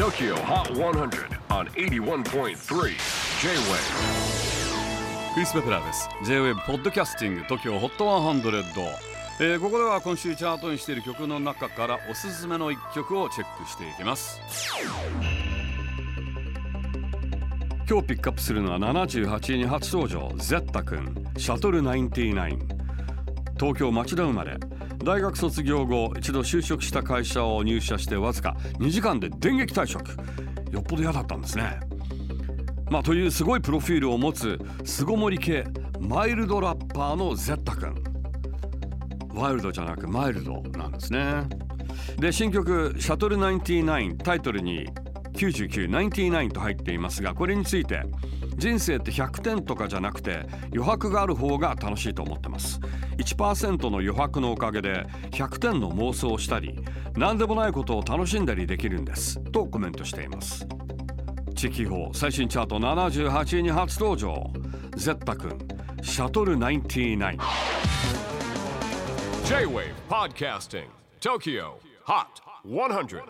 TOKYO HOT 100 on 81.3 J-WAVE クリス・ベプラーです。J-WAVE ポッドキャスティング TOKYO HOT 100、えーここでは今週チャートにしている曲の中からおすすめの一曲をチェックしていきます。今日ピックアップするのは78位に初登場ゼッタ君シャトル99東京町田生まれ。大学卒業後一度就職した会社を入社してわずか2時間で電撃退職。よっぽど嫌だったんですね。まあというすごいプロフィールを持つ巣ごもり系マイルドラッパーのゼッタ君。ワイルドじゃなくマイルドなんですね。で新曲「シャトル99」タイトルに9999と入っていますがこれについて人生って100点とかじゃなくて余白がある方が楽しいと思ってます。1%の余白のおかげで100点の妄想をしたり何でもないことを楽しんだりできるんです。とコメントしています。地域法最新チャート78位に初登場。ゼッタ君シャトル99 J-WAVE PODCASTING TOKYO HOT 100